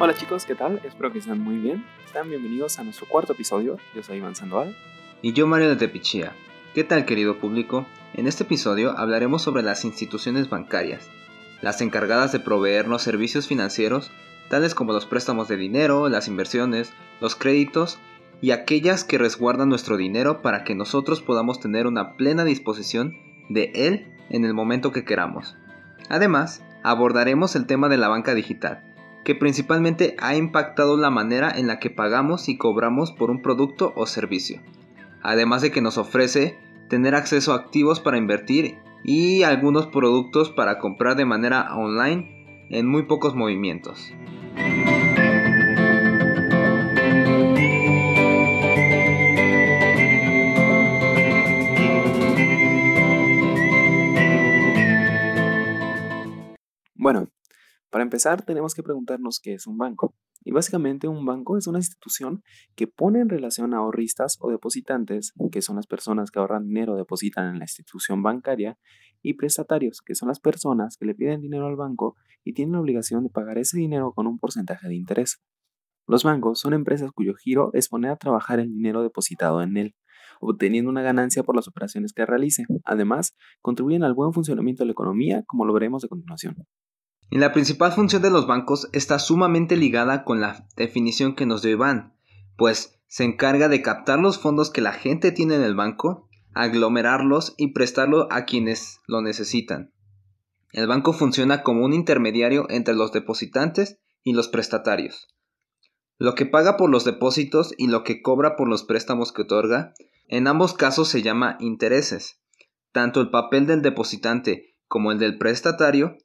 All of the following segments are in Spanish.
Hola chicos, ¿qué tal? Espero que estén muy bien. Están bienvenidos a nuestro cuarto episodio. Yo soy Iván Sandoval. Y yo Mario de Tepichía. ¿Qué tal querido público? En este episodio hablaremos sobre las instituciones bancarias, las encargadas de proveernos servicios financieros, tales como los préstamos de dinero, las inversiones, los créditos y aquellas que resguardan nuestro dinero para que nosotros podamos tener una plena disposición de él en el momento que queramos. Además, abordaremos el tema de la banca digital, que principalmente ha impactado la manera en la que pagamos y cobramos por un producto o servicio, además de que nos ofrece tener acceso a activos para invertir y algunos productos para comprar de manera online en muy pocos movimientos. Bueno, para empezar tenemos que preguntarnos qué es un banco. Y básicamente un banco es una institución que pone en relación a ahorristas o depositantes, que son las personas que ahorran dinero o depositan en la institución bancaria, y prestatarios, que son las personas que le piden dinero al banco y tienen la obligación de pagar ese dinero con un porcentaje de interés. Los bancos son empresas cuyo giro es poner a trabajar el dinero depositado en él, obteniendo una ganancia por las operaciones que realice. Además, contribuyen al buen funcionamiento de la economía, como lo veremos a continuación. Y la principal función de los bancos está sumamente ligada con la definición que nos dio Iván, pues se encarga de captar los fondos que la gente tiene en el banco, aglomerarlos y prestarlo a quienes lo necesitan. El banco funciona como un intermediario entre los depositantes y los prestatarios. Lo que paga por los depósitos y lo que cobra por los préstamos que otorga, en ambos casos se llama intereses. Tanto el papel del depositante como el del prestatario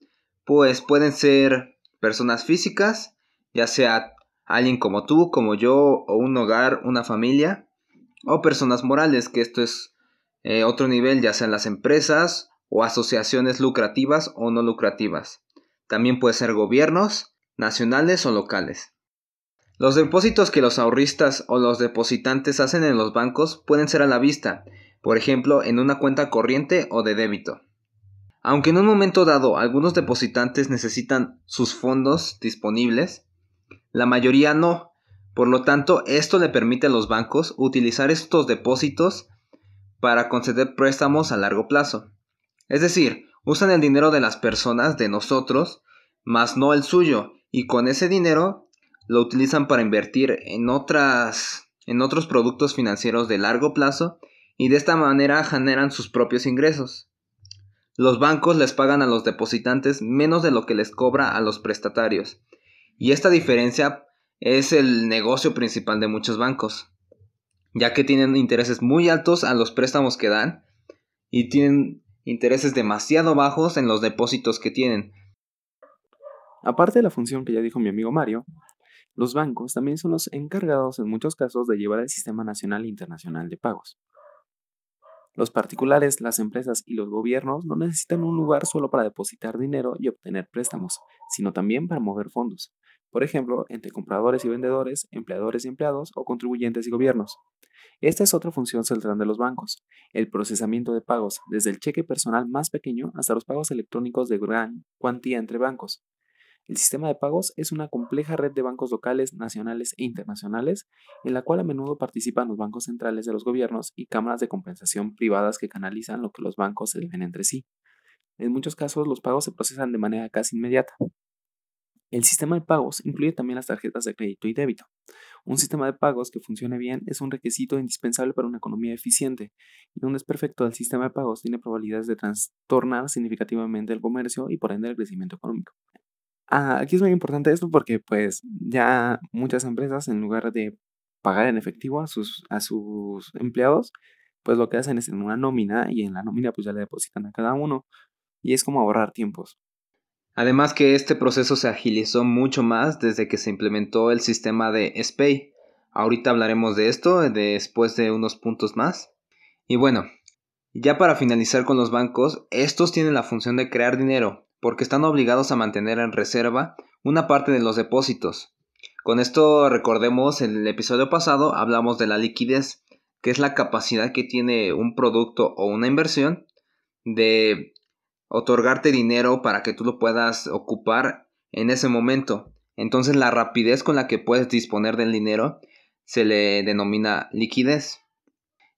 pues pueden ser personas físicas, ya sea alguien como tú, como yo, o un hogar, una familia, o personas morales, que esto es eh, otro nivel, ya sean las empresas o asociaciones lucrativas o no lucrativas. También puede ser gobiernos, nacionales o locales. Los depósitos que los ahorristas o los depositantes hacen en los bancos pueden ser a la vista, por ejemplo en una cuenta corriente o de débito. Aunque en un momento dado algunos depositantes necesitan sus fondos disponibles, la mayoría no. Por lo tanto, esto le permite a los bancos utilizar estos depósitos para conceder préstamos a largo plazo. Es decir, usan el dinero de las personas, de nosotros, más no el suyo, y con ese dinero lo utilizan para invertir en otras en otros productos financieros de largo plazo y de esta manera generan sus propios ingresos. Los bancos les pagan a los depositantes menos de lo que les cobra a los prestatarios. Y esta diferencia es el negocio principal de muchos bancos, ya que tienen intereses muy altos a los préstamos que dan y tienen intereses demasiado bajos en los depósitos que tienen. Aparte de la función que ya dijo mi amigo Mario, los bancos también son los encargados en muchos casos de llevar el sistema nacional e internacional de pagos. Los particulares, las empresas y los gobiernos no necesitan un lugar solo para depositar dinero y obtener préstamos, sino también para mover fondos. Por ejemplo, entre compradores y vendedores, empleadores y empleados o contribuyentes y gobiernos. Esta es otra función central de los bancos, el procesamiento de pagos, desde el cheque personal más pequeño hasta los pagos electrónicos de gran cuantía entre bancos. El sistema de pagos es una compleja red de bancos locales, nacionales e internacionales, en la cual a menudo participan los bancos centrales de los gobiernos y cámaras de compensación privadas que canalizan lo que los bancos se deben entre sí. En muchos casos los pagos se procesan de manera casi inmediata. El sistema de pagos incluye también las tarjetas de crédito y débito. Un sistema de pagos que funcione bien es un requisito indispensable para una economía eficiente, y un desperfecto del sistema de pagos tiene probabilidades de trastornar significativamente el comercio y por ende el crecimiento económico. Ah, aquí es muy importante esto porque pues ya muchas empresas en lugar de pagar en efectivo a sus, a sus empleados, pues lo que hacen es en una nómina y en la nómina pues ya le depositan a cada uno y es como ahorrar tiempos. Además que este proceso se agilizó mucho más desde que se implementó el sistema de SPAY. Ahorita hablaremos de esto después de unos puntos más. Y bueno, ya para finalizar con los bancos, estos tienen la función de crear dinero, porque están obligados a mantener en reserva una parte de los depósitos. Con esto recordemos, en el episodio pasado hablamos de la liquidez, que es la capacidad que tiene un producto o una inversión de otorgarte dinero para que tú lo puedas ocupar en ese momento. Entonces la rapidez con la que puedes disponer del dinero se le denomina liquidez.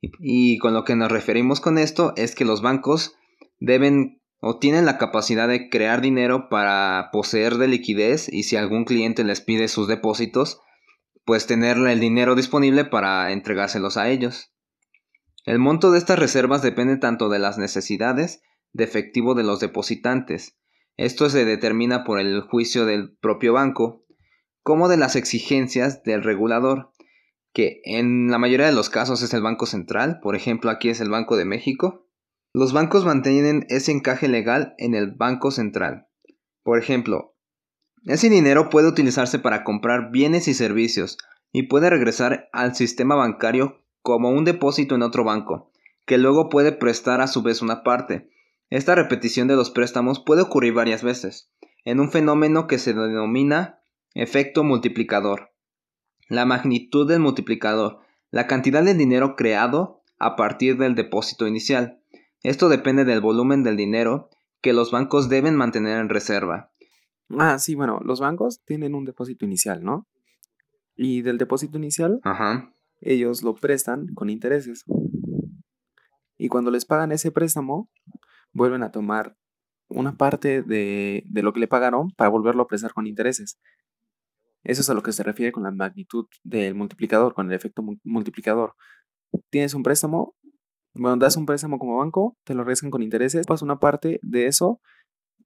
Y con lo que nos referimos con esto es que los bancos deben o tienen la capacidad de crear dinero para poseer de liquidez y si algún cliente les pide sus depósitos, pues tener el dinero disponible para entregárselos a ellos. El monto de estas reservas depende tanto de las necesidades de efectivo de los depositantes. Esto se determina por el juicio del propio banco, como de las exigencias del regulador, que en la mayoría de los casos es el Banco Central, por ejemplo aquí es el Banco de México. Los bancos mantienen ese encaje legal en el Banco Central. Por ejemplo, ese dinero puede utilizarse para comprar bienes y servicios y puede regresar al sistema bancario como un depósito en otro banco, que luego puede prestar a su vez una parte. Esta repetición de los préstamos puede ocurrir varias veces, en un fenómeno que se denomina efecto multiplicador. La magnitud del multiplicador, la cantidad de dinero creado a partir del depósito inicial. Esto depende del volumen del dinero que los bancos deben mantener en reserva. Ah, sí, bueno, los bancos tienen un depósito inicial, ¿no? Y del depósito inicial, ellos lo prestan con intereses. Y cuando les pagan ese préstamo, vuelven a tomar una parte de, de, lo que le pagaron para volverlo a prestar con intereses. Eso es a lo que se refiere con la magnitud del multiplicador, con el efecto multiplicador. Tienes un préstamo, bueno, das un préstamo como banco, te lo regresan con intereses, pasas una parte de eso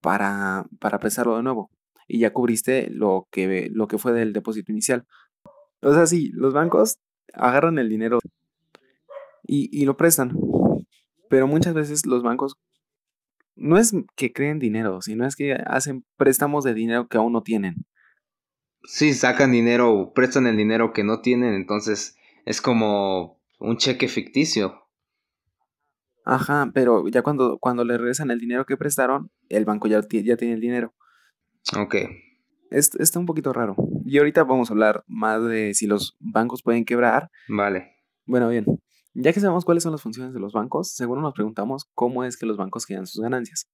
para, para prestarlo de nuevo. Y ya cubriste lo que, lo que fue del depósito inicial. O sea, sí, los bancos agarran el dinero y, y lo prestan. Pero muchas veces los bancos no es que creen dinero, sino es que hacen préstamos de dinero que aún no tienen. Sí, sacan dinero prestan el dinero que no tienen, entonces es como un cheque ficticio. Ajá, pero ya cuando, cuando le regresan el dinero que prestaron, el banco ya, ya tiene el dinero. Ok. está un poquito raro. Y ahorita vamos a hablar más de si los bancos pueden quebrar. Vale. Bueno, bien. Ya que sabemos cuáles son las funciones de los bancos, seguro nos preguntamos cómo es que los bancos generan sus ganancias.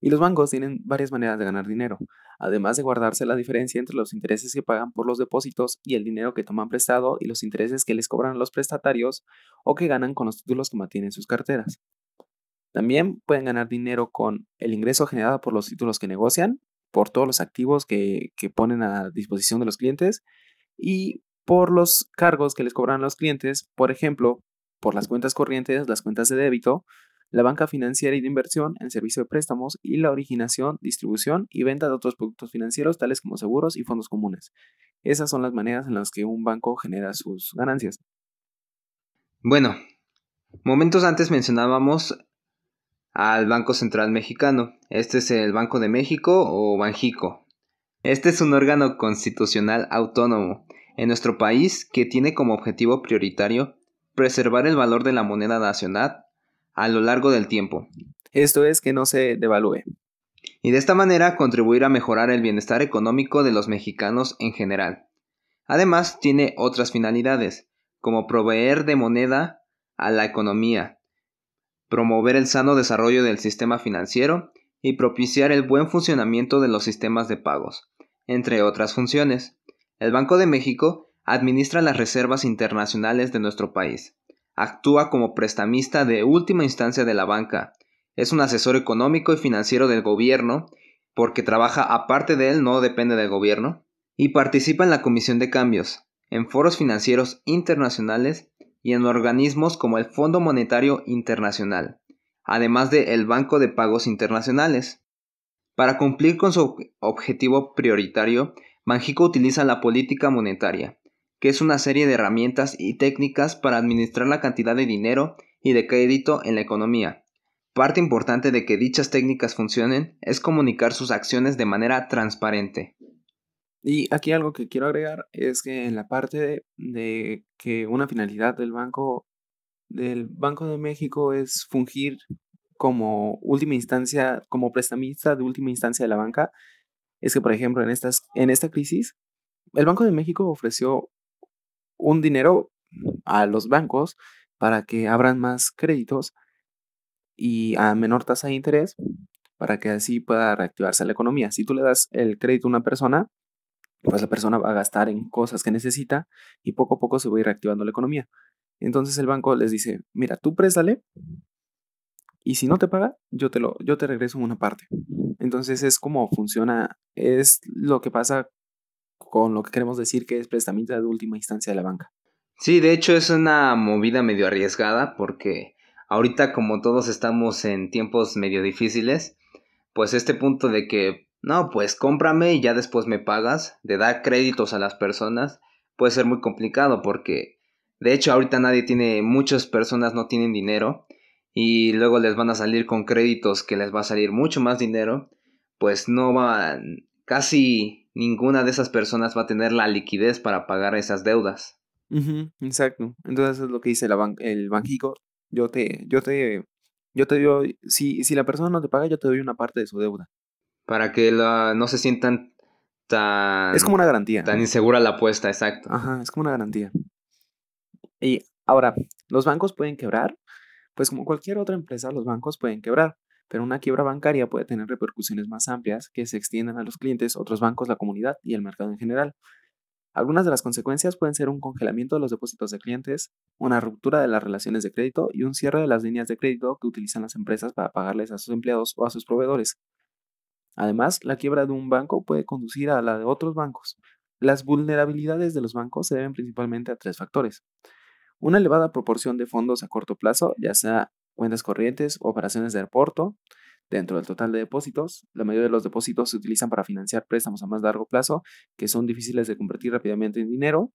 Y los bancos tienen varias maneras de ganar dinero, además de guardarse la diferencia entre los intereses que pagan por los depósitos y el dinero que toman prestado y los intereses que les cobran los prestatarios o que ganan con los títulos que mantienen sus carteras. También pueden ganar dinero con el ingreso generado por los títulos que negocian, por todos los activos que, ponen a disposición de los clientes y por los cargos que les cobran los clientes, por ejemplo, por las cuentas corrientes, las cuentas de débito, la banca financiera y de inversión, el servicio de préstamos y la originación, distribución y venta de otros productos financieros tales como seguros y fondos comunes. Esas son las maneras en las que un banco genera sus ganancias. Bueno, momentos antes mencionábamos al Banco Central Mexicano. Este es el Banco de México o Banjico. Este es un órgano constitucional autónomo en nuestro país que tiene como objetivo prioritario preservar el valor de la moneda nacional a lo largo del tiempo. Esto es que no se devalúe. Y de esta manera contribuir a mejorar el bienestar económico de los mexicanos en general. Además, tiene otras finalidades, como proveer de moneda a la economía, promover el sano desarrollo del sistema financiero y propiciar el buen funcionamiento de los sistemas de pagos, entre otras funciones. El Banco de México administra las reservas internacionales de nuestro país, actúa como prestamista de última instancia de la banca, es un asesor económico y financiero del gobierno, porque trabaja aparte de él, no depende del gobierno, y participa en la Comisión de Cambios, en foros financieros internacionales y en organismos como el Fondo Monetario Internacional, además de el Banco de Pagos Internacionales. Para cumplir con su objetivo prioritario, Banjico utiliza la política monetaria, que es una serie de herramientas y técnicas para administrar la cantidad de dinero y de crédito en la economía. Parte importante de que dichas técnicas funcionen es comunicar sus acciones de manera transparente. Y aquí algo que quiero agregar es que en la parte de, que una finalidad del Banco del Banco de México es fungir como última instancia, como prestamista de última instancia de la banca, es que por ejemplo en estas en esta crisis el Banco de México ofreció un dinero a los bancos para que abran más créditos y a menor tasa de interés para que así pueda reactivarse la economía. Si tú le das el crédito a una persona, pues la persona va a gastar en cosas que necesita y poco a poco se va a ir reactivando la economía. Entonces el banco les dice, mira, tú préstale y si no te paga, yo te, lo, yo te regreso una parte. Entonces es como funciona, es lo que pasa con lo que queremos decir que es prestamista de última instancia de la banca. Sí, de hecho es una movida medio arriesgada porque ahorita como todos estamos en tiempos medio difíciles, pues este punto de que, no, pues cómprame y ya después me pagas, de dar créditos a las personas, puede ser muy complicado porque de hecho ahorita nadie tiene, muchas personas no tienen dinero y luego les van a salir con créditos que les va a salir mucho más dinero, pues no va, casi ninguna de esas personas va a tener la liquidez para pagar esas deudas. exacto. Entonces es lo que dice la el banquico. Yo te, yo te, yo te doy, si, si la persona no te paga, yo te doy una parte de su deuda. Para que la, no se sientan tan... Es como una garantía. Tan insegura la apuesta, exacto. Ajá, es como una garantía. Y ahora, ¿los bancos pueden quebrar? Pues como cualquier otra empresa, los bancos pueden quebrar, pero una quiebra bancaria puede tener repercusiones más amplias que se extiendan a los clientes, otros bancos, la comunidad y el mercado en general. Algunas de las consecuencias pueden ser un congelamiento de los depósitos de clientes, una ruptura de las relaciones de crédito y un cierre de las líneas de crédito que utilizan las empresas para pagarles a sus empleados o a sus proveedores. Además, la quiebra de un banco puede conducir a la de otros bancos. Las vulnerabilidades de los bancos se deben principalmente a tres factores. Una elevada proporción de fondos a corto plazo, ya sea cuentas corrientes operaciones de aporto, dentro del total de depósitos. La mayoría de los depósitos se utilizan para financiar préstamos a más largo plazo que son difíciles de convertir rápidamente en dinero.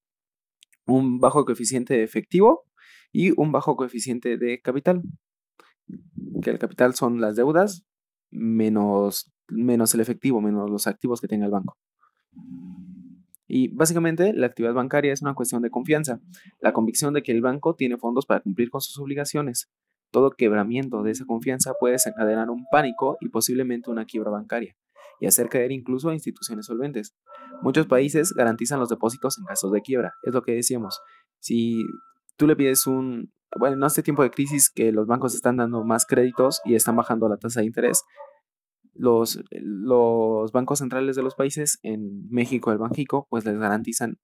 Un bajo coeficiente de efectivo y un bajo coeficiente de capital. Que el capital son las deudas menos, menos el efectivo, menos los activos que tenga el banco. Y básicamente la actividad bancaria es una cuestión de confianza, la convicción de que el banco tiene fondos para cumplir con sus obligaciones. Todo quebramiento de esa confianza puede desencadenar un pánico y posiblemente una quiebra bancaria, y hacer caer incluso a instituciones solventes. Muchos países garantizan los depósitos en casos de quiebra, es lo que decíamos. Si tú le pides un, bueno, en este tiempo de crisis que los bancos están dando más créditos y están bajando la tasa de interés, los, bancos centrales de los países, en México el Banjico, pues les garantizan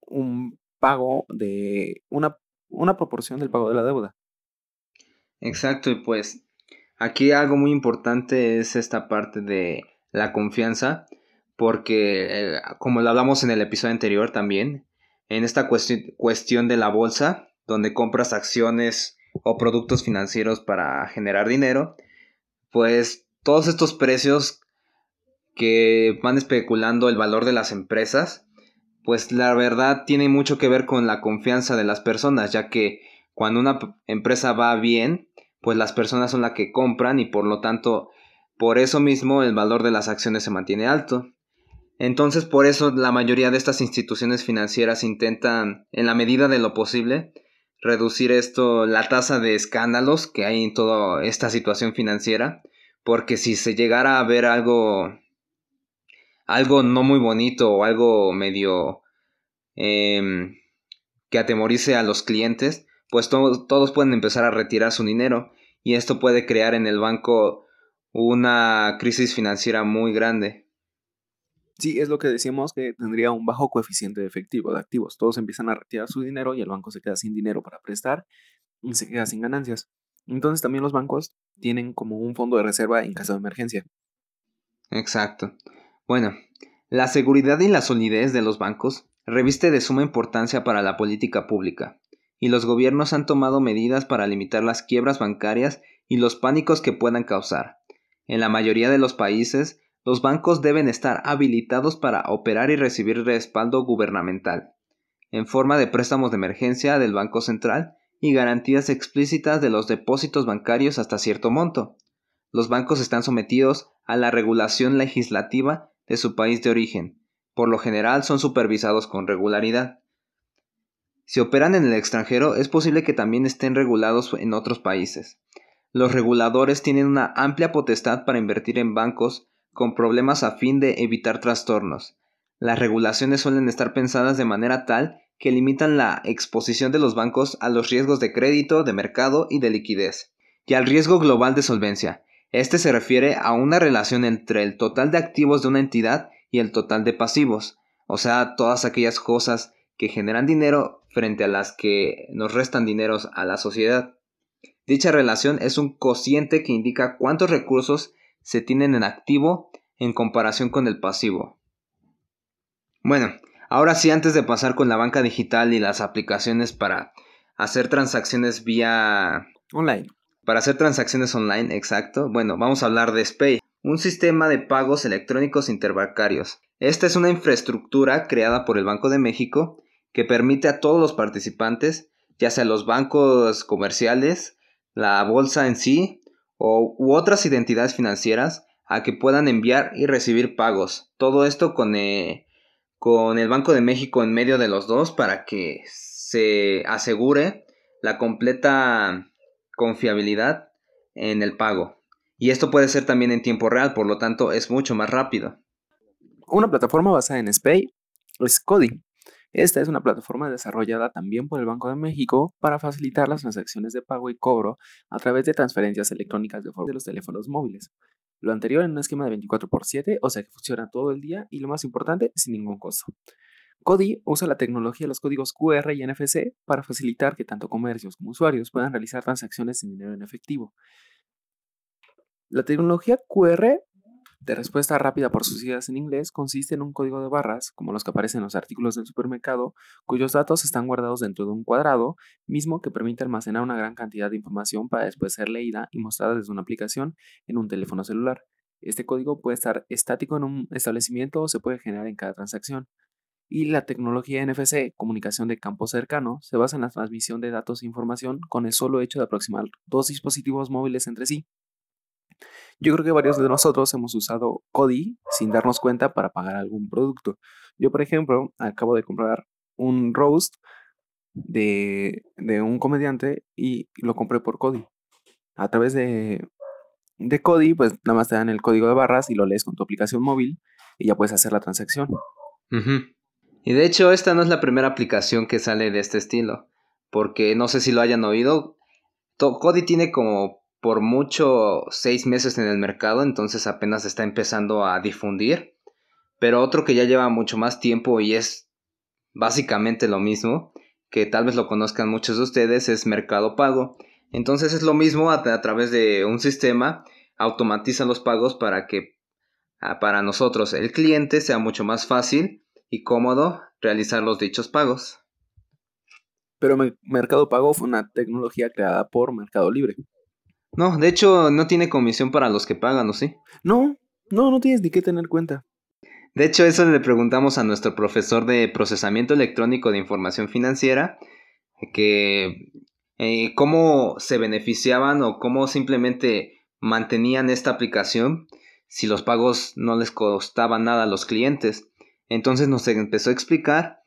un pago de una, una proporción del pago de la deuda. Exacto, y pues aquí algo muy importante es esta parte de la confianza, porque eh, como lo hablamos en el episodio anterior también, en esta cuestión de la bolsa, donde compras acciones o productos financieros para generar dinero, pues todos estos precios que van especulando el valor de las empresas, pues la verdad tiene mucho que ver con la confianza de las personas, ya que cuando una empresa va bien, pues las personas son las que compran y por lo tanto, por eso mismo el valor de las acciones se mantiene alto. Entonces, por eso la mayoría de estas instituciones financieras intentan, en la medida de lo posible, reducir esto, la tasa de escándalos que hay en toda esta situación financiera, porque si se llegara a ver algo, algo no muy bonito o algo medio em, que atemorice a los clientes, pues todos pueden empezar a retirar su dinero y esto puede crear en el banco una crisis financiera muy grande. Sí, es lo que decíamos que tendría un bajo coeficiente de efectivo de activos. Todos empiezan a retirar su dinero y el banco se queda sin dinero para prestar y se queda sin ganancias. Entonces también los bancos tienen como un fondo de reserva en caso de emergencia. Exacto. Bueno, la seguridad y la solidez de los bancos reviste de suma importancia para la política pública, y los gobiernos han tomado medidas para limitar las quiebras bancarias y los pánicos que puedan causar. En la mayoría de los países, los bancos deben estar habilitados para operar y recibir respaldo gubernamental, en forma de préstamos de emergencia del Banco Central y garantías explícitas de los depósitos bancarios hasta cierto monto. Los bancos están sometidos a la regulación legislativa de su país de origen. Por lo general son supervisados con regularidad. Si operan en el extranjero, es posible que también estén regulados en otros países. Los reguladores tienen una amplia potestad para invertir en bancos con problemas a fin de evitar trastornos. Las regulaciones suelen estar pensadas de manera tal que limitan la exposición de los bancos a los riesgos de crédito, de mercado y de liquidez, y al riesgo global de solvencia. Este se refiere a una relación entre el total de activos de una entidad y el total de pasivos. o sea, todas aquellas cosas que generan dinero frente a las que nos restan dineros a la sociedad. Dicha relación es un cociente que indica cuántos recursos se tienen en activo en comparación con el pasivo. Bueno, ahora sí, antes de pasar con la banca digital y las aplicaciones para hacer transacciones vía online. Para hacer transacciones online, exacto. Bueno, vamos a hablar de SPAY, un sistema de pagos electrónicos interbancarios. Esta es una infraestructura creada por el Banco de México que permite a todos los participantes, ya sea los bancos comerciales, la bolsa en sí o, u otras identidades financieras, a que puedan enviar y recibir pagos. Todo esto con, eh, con el Banco de México en medio de los dos para que se asegure la completa confiabilidad en el pago. Y esto puede ser también en tiempo real, por lo tanto es mucho más rápido. Una plataforma basada en SPAY es Cody. Esta es una plataforma desarrollada también por el Banco de México para facilitar las transacciones de pago y cobro a través de transferencias electrónicas de, de los teléfonos móviles. Lo anterior en un esquema de 24x7, o sea que funciona todo el día y lo más importante, sin ningún costo. Cody usa la tecnología de los códigos QR y NFC para facilitar que tanto comercios como usuarios puedan realizar transacciones sin dinero en efectivo. La tecnología QR de respuesta rápida por sus siglas en inglés consiste en un código de barras, como los que aparecen en los artículos del supermercado, cuyos datos están guardados dentro de un cuadrado, mismo que permite almacenar una gran cantidad de información para después ser leída y mostrada desde una aplicación en un teléfono celular. Este código puede estar estático en un establecimiento o se puede generar en cada transacción. Y la tecnología NFC, comunicación de campo cercano, se basa en la transmisión de datos e información con el solo hecho de aproximar dos dispositivos móviles entre sí. Yo creo que varios de nosotros hemos usado Cody sin darnos cuenta para pagar algún producto. Yo, por ejemplo, acabo de comprar un roast de, un comediante y lo compré por Cody. A través de, de Cody, pues nada más te dan el código de barras y lo lees con tu aplicación móvil y ya puedes hacer la transacción. Y de hecho, esta no es la primera aplicación que sale de este estilo. Porque no sé si lo hayan oído. Cody tiene como por mucho seis meses en el mercado, entonces apenas está empezando a difundir. Pero otro que ya lleva mucho más tiempo y es básicamente lo mismo, que tal vez lo conozcan muchos de ustedes, es Mercado Pago. Entonces es lo mismo a, través de un sistema, automatiza los pagos para que para nosotros el cliente sea mucho más fácil y cómodo realizar los dichos pagos. Pero Mercado Pago fue una tecnología creada por Mercado Libre. No, de hecho no tiene comisión para los que pagan, ¿o sí? No, no, no tienes ni que tener cuenta. De hecho, eso le preguntamos a nuestro profesor de procesamiento electrónico de información financiera, que eh, cómo se beneficiaban o cómo simplemente mantenían esta aplicación si los pagos no les costaban nada a los clientes. Entonces nos empezó a explicar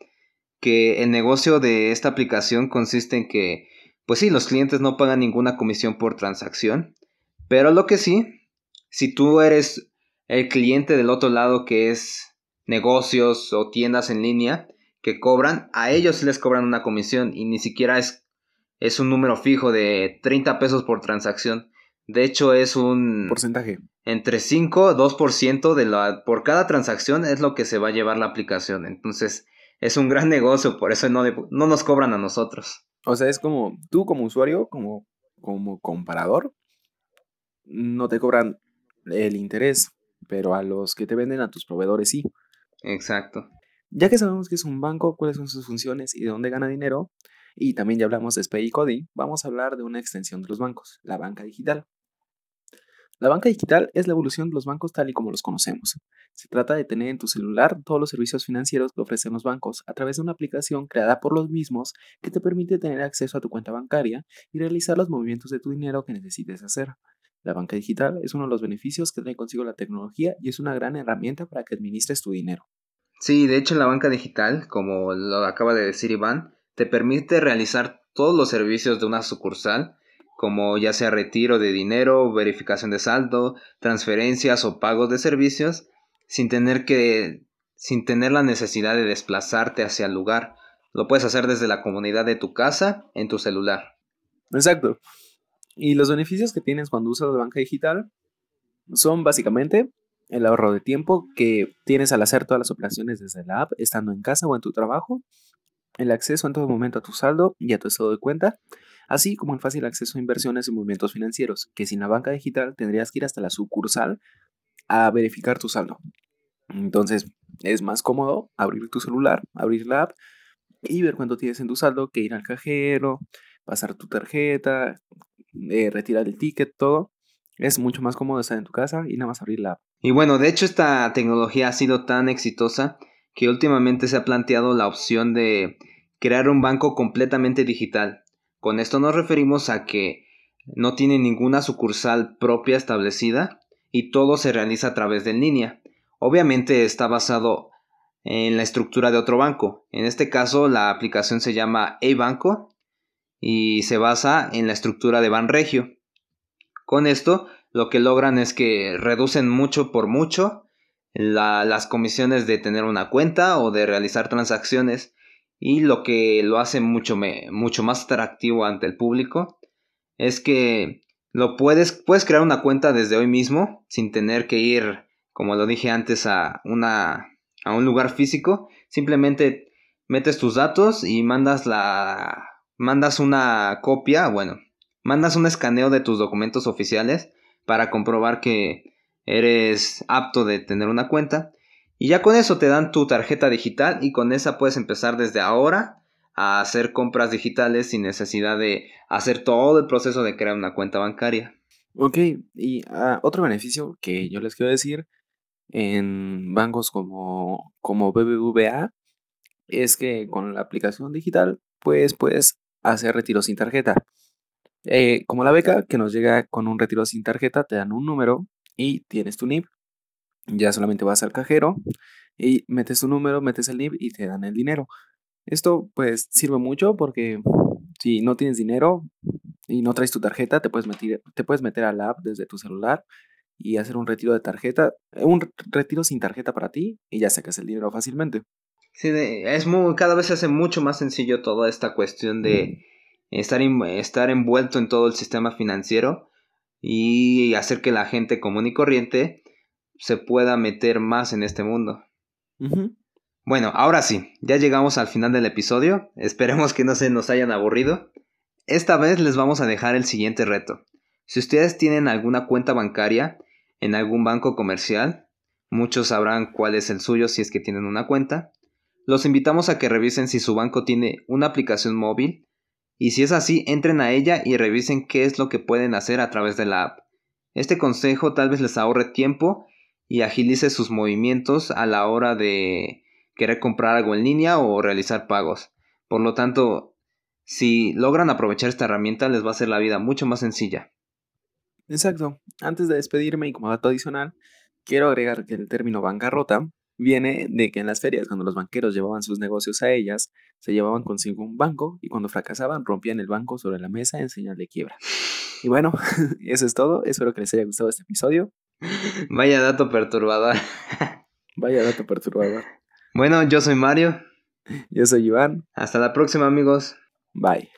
que el negocio de esta aplicación consiste en que pues sí, los clientes no pagan ninguna comisión por transacción, pero lo que sí, si tú eres el cliente del otro lado que es negocios o tiendas en línea que cobran, a ellos sí les cobran una comisión y ni siquiera es, es un número fijo de 30 pesos por transacción. De hecho es un porcentaje. Entre 5 2% de la por cada transacción es lo que se va a llevar la aplicación. Entonces, es un gran negocio, por eso no, no nos cobran a nosotros. O sea, es como tú como usuario, como, como comparador, no te cobran el interés, pero a los que te venden a tus proveedores sí. Exacto. Ya que sabemos que es un banco, cuáles son sus funciones y de dónde gana dinero, y también ya hablamos de SPAY y Cody, vamos a hablar de una extensión de los bancos, la banca digital. La banca digital es la evolución de los bancos tal y como los conocemos. Se trata de tener en tu celular todos los servicios financieros que ofrecen los bancos a través de una aplicación creada por los mismos que te permite tener acceso a tu cuenta bancaria y realizar los movimientos de tu dinero que necesites hacer. La banca digital es uno de los beneficios que trae consigo la tecnología y es una gran herramienta para que administres tu dinero. Sí, de hecho la banca digital, como lo acaba de decir Iván, te permite realizar todos los servicios de una sucursal como ya sea retiro de dinero, verificación de saldo, transferencias o pagos de servicios, sin tener que sin tener la necesidad de desplazarte hacia el lugar. Lo puedes hacer desde la comunidad de tu casa en tu celular. Exacto. Y los beneficios que tienes cuando usas la banca digital son básicamente el ahorro de tiempo que tienes al hacer todas las operaciones desde la app, estando en casa o en tu trabajo, el acceso en todo momento a tu saldo y a tu estado de cuenta, así como el fácil acceso a inversiones y movimientos financieros, que sin la banca digital tendrías que ir hasta la sucursal a verificar tu saldo. Entonces es más cómodo abrir tu celular, abrir la app y ver cuánto tienes en tu saldo que ir al cajero, pasar tu tarjeta, eh, retirar el ticket, todo. Es mucho más cómodo estar en tu casa y nada más abrir la app. Y bueno, de hecho esta tecnología ha sido tan exitosa que últimamente se ha planteado la opción de crear un banco completamente digital. Con esto nos referimos a que no tiene ninguna sucursal propia establecida y todo se realiza a través de línea. Obviamente está basado en la estructura de otro banco. En este caso la aplicación se llama eBanco y se basa en la estructura de Banregio. Con esto lo que logran es que reducen mucho por mucho las comisiones de tener una cuenta o de realizar transacciones y lo que lo hace mucho, mucho más atractivo ante el público es que lo puedes, puedes crear una cuenta desde hoy mismo sin tener que ir, como lo dije antes, a, una, a un lugar físico. Simplemente metes tus datos y mandas la mandas una copia, bueno, mandas un escaneo de tus documentos oficiales para comprobar que eres apto de tener una cuenta. Y ya con eso te dan tu tarjeta digital y con esa puedes empezar desde ahora a hacer compras digitales sin necesidad de hacer todo el proceso de crear una cuenta bancaria. Ok, y ah, otro beneficio que yo les quiero decir en bancos como, como BBVA es que con la aplicación digital pues puedes hacer retiros sin tarjeta. Eh, como la beca que nos llega con un retiro sin tarjeta, te dan un número y tienes tu NIP. Ya solamente vas al cajero y metes tu número, metes el NIP y te dan el dinero. Esto pues sirve mucho porque si no tienes dinero y no traes tu tarjeta, te puedes meter, te puedes meter a la app desde tu celular y hacer un retiro de tarjeta, un retiro sin tarjeta para ti y ya sacas el dinero fácilmente. Sí, es muy, cada vez se hace mucho más sencillo toda esta cuestión de estar, estar envuelto en todo el sistema financiero y hacer que la gente común y corriente se pueda meter más en este mundo. Bueno, ahora sí, ya llegamos al final del episodio. Esperemos que no se nos hayan aburrido. Esta vez les vamos a dejar el siguiente reto. Si ustedes tienen alguna cuenta bancaria en algún banco comercial, muchos sabrán cuál es el suyo si es que tienen una cuenta, los invitamos a que revisen si su banco tiene una aplicación móvil y si es así, entren a ella y revisen qué es lo que pueden hacer a través de la app. Este consejo tal vez les ahorre tiempo y agilice sus movimientos a la hora de querer comprar algo en línea o realizar pagos. Por lo tanto, si logran aprovechar esta herramienta les va a hacer la vida mucho más sencilla. Exacto. Antes de despedirme y como dato adicional, quiero agregar que el término bancarrota viene de que en las ferias, cuando los banqueros llevaban sus negocios a ellas, se llevaban consigo un banco y cuando fracasaban rompían el banco sobre la mesa en señal de quiebra. Y bueno, eso es todo. Espero que les haya gustado este episodio. Vaya dato perturbador. Vaya dato perturbador. Bueno, yo soy Mario. Yo soy Iván. Hasta la próxima, amigos. Bye.